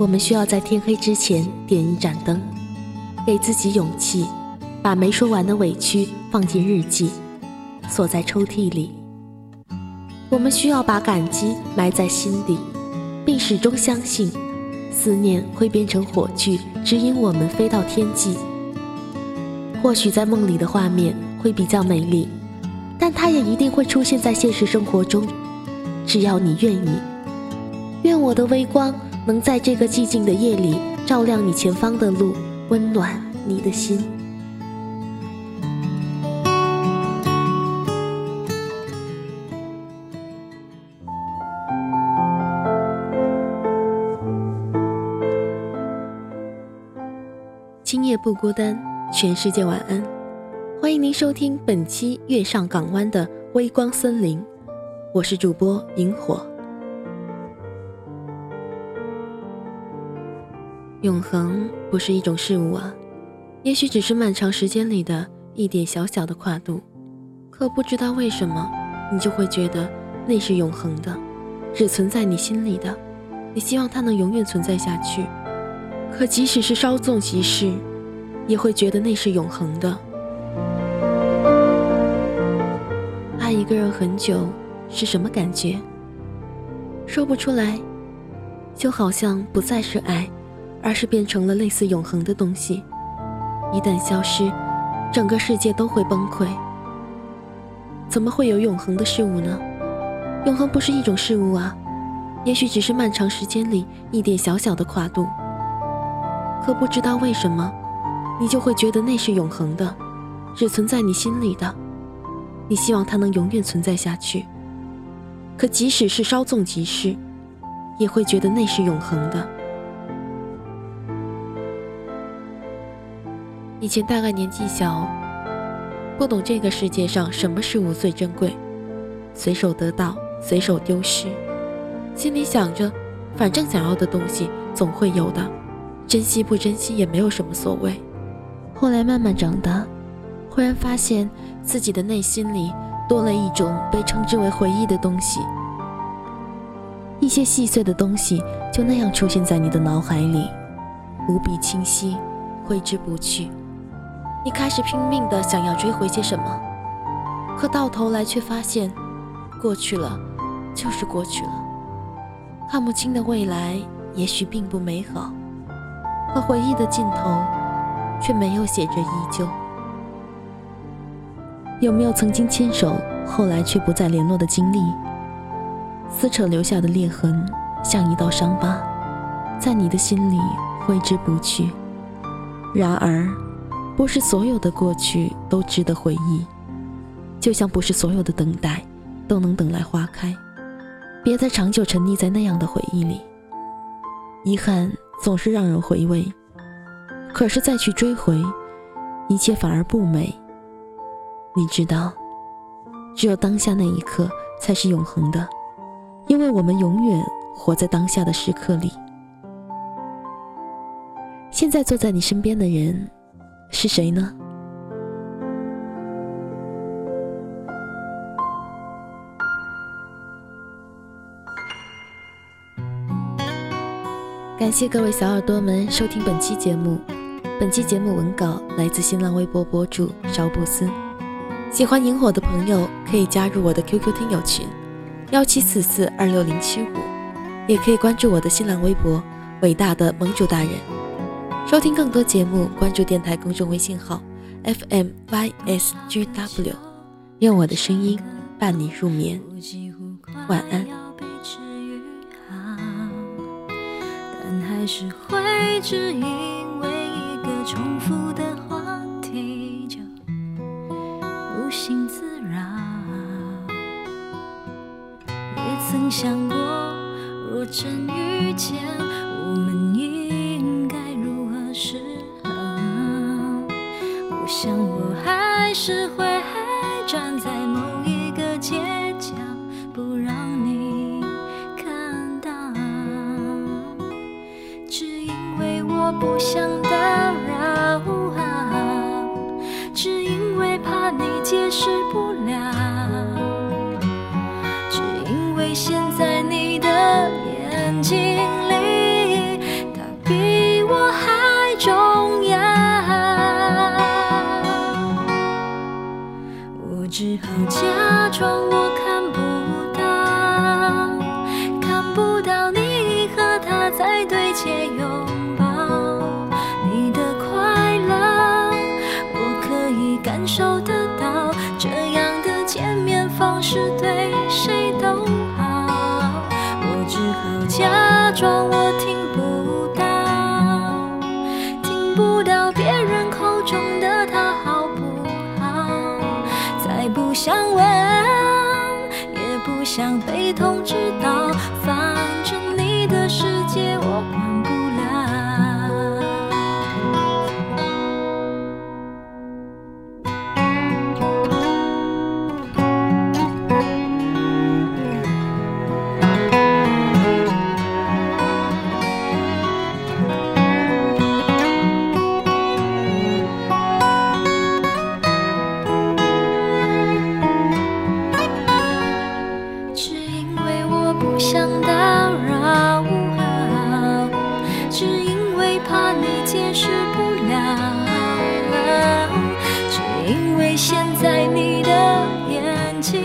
我们需要在天黑之前点一盏灯，给自己勇气，把没说完的委屈放进日记，锁在抽屉里。我们需要把感激埋在心底，并始终相信，思念会变成火炬，指引我们飞到天际。或许在梦里的画面会比较美丽，但它也一定会出现在现实生活中。只要你愿意，愿我的微光。能在这个寂静的夜里照亮你前方的路，温暖你的心。今夜不孤单，全世界晚安。欢迎您收听本期《月上港湾》的微光森林，我是主播萤火。永恒不是一种事物啊，也许只是漫长时间里的一点小小的跨度，可不知道为什么，你就会觉得那是永恒的，只存在你心里的，你希望它能永远存在下去。可即使是稍纵即逝，也会觉得那是永恒的。爱一个人很久是什么感觉？说不出来，就好像不再是爱。而是变成了类似永恒的东西，一旦消失，整个世界都会崩溃。怎么会有永恒的事物呢？永恒不是一种事物啊，也许只是漫长时间里一点小小的跨度。可不知道为什么，你就会觉得那是永恒的，只存在你心里的，你希望它能永远存在下去。可即使是稍纵即逝，也会觉得那是永恒的。以前大概年纪小，不懂这个世界上什么事物最珍贵，随手得到，随手丢失，心里想着，反正想要的东西总会有的，珍惜不珍惜也没有什么所谓。后来慢慢长大，忽然发现自己的内心里多了一种被称之为回忆的东西，一些细碎的东西就那样出现在你的脑海里，无比清晰，挥之不去。你开始拼命的想要追回些什么，可到头来却发现，过去了就是过去了。看不清的未来也许并不美好，可回忆的尽头却没有写着依旧。有没有曾经牵手，后来却不再联络的经历？撕扯留下的裂痕，像一道伤疤，在你的心里挥之不去。然而。不是所有的过去都值得回忆，就像不是所有的等待都能等来花开。别再长久沉溺在那样的回忆里，遗憾总是让人回味，可是再去追回，一切反而不美。你知道，只有当下那一刻才是永恒的，因为我们永远活在当下的时刻里。现在坐在你身边的人。是谁呢？感谢各位小耳朵们收听本期节目。本期节目文稿来自新浪微博博主邵布斯。喜欢萤火的朋友可以加入我的 QQ 听友群幺七四四二六零七五，也可以关注我的新浪微博伟大的盟主大人。收听更多节目，关注电台公众微信号 FMYSGW，愿我的声音伴你入眠，晚安。但还是会只因为一个重复的话题就无心自扰。也曾想过，若真遇见想我还是会站在某一个街角，不让你看到，只因为我不想打扰啊，只因为怕你解释不只好假装我看不到，看不到你和他在对街拥抱，你的快乐我可以感受得到，这样的见面方式对谁？怕你解释不了，只因为现在你的眼睛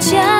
家。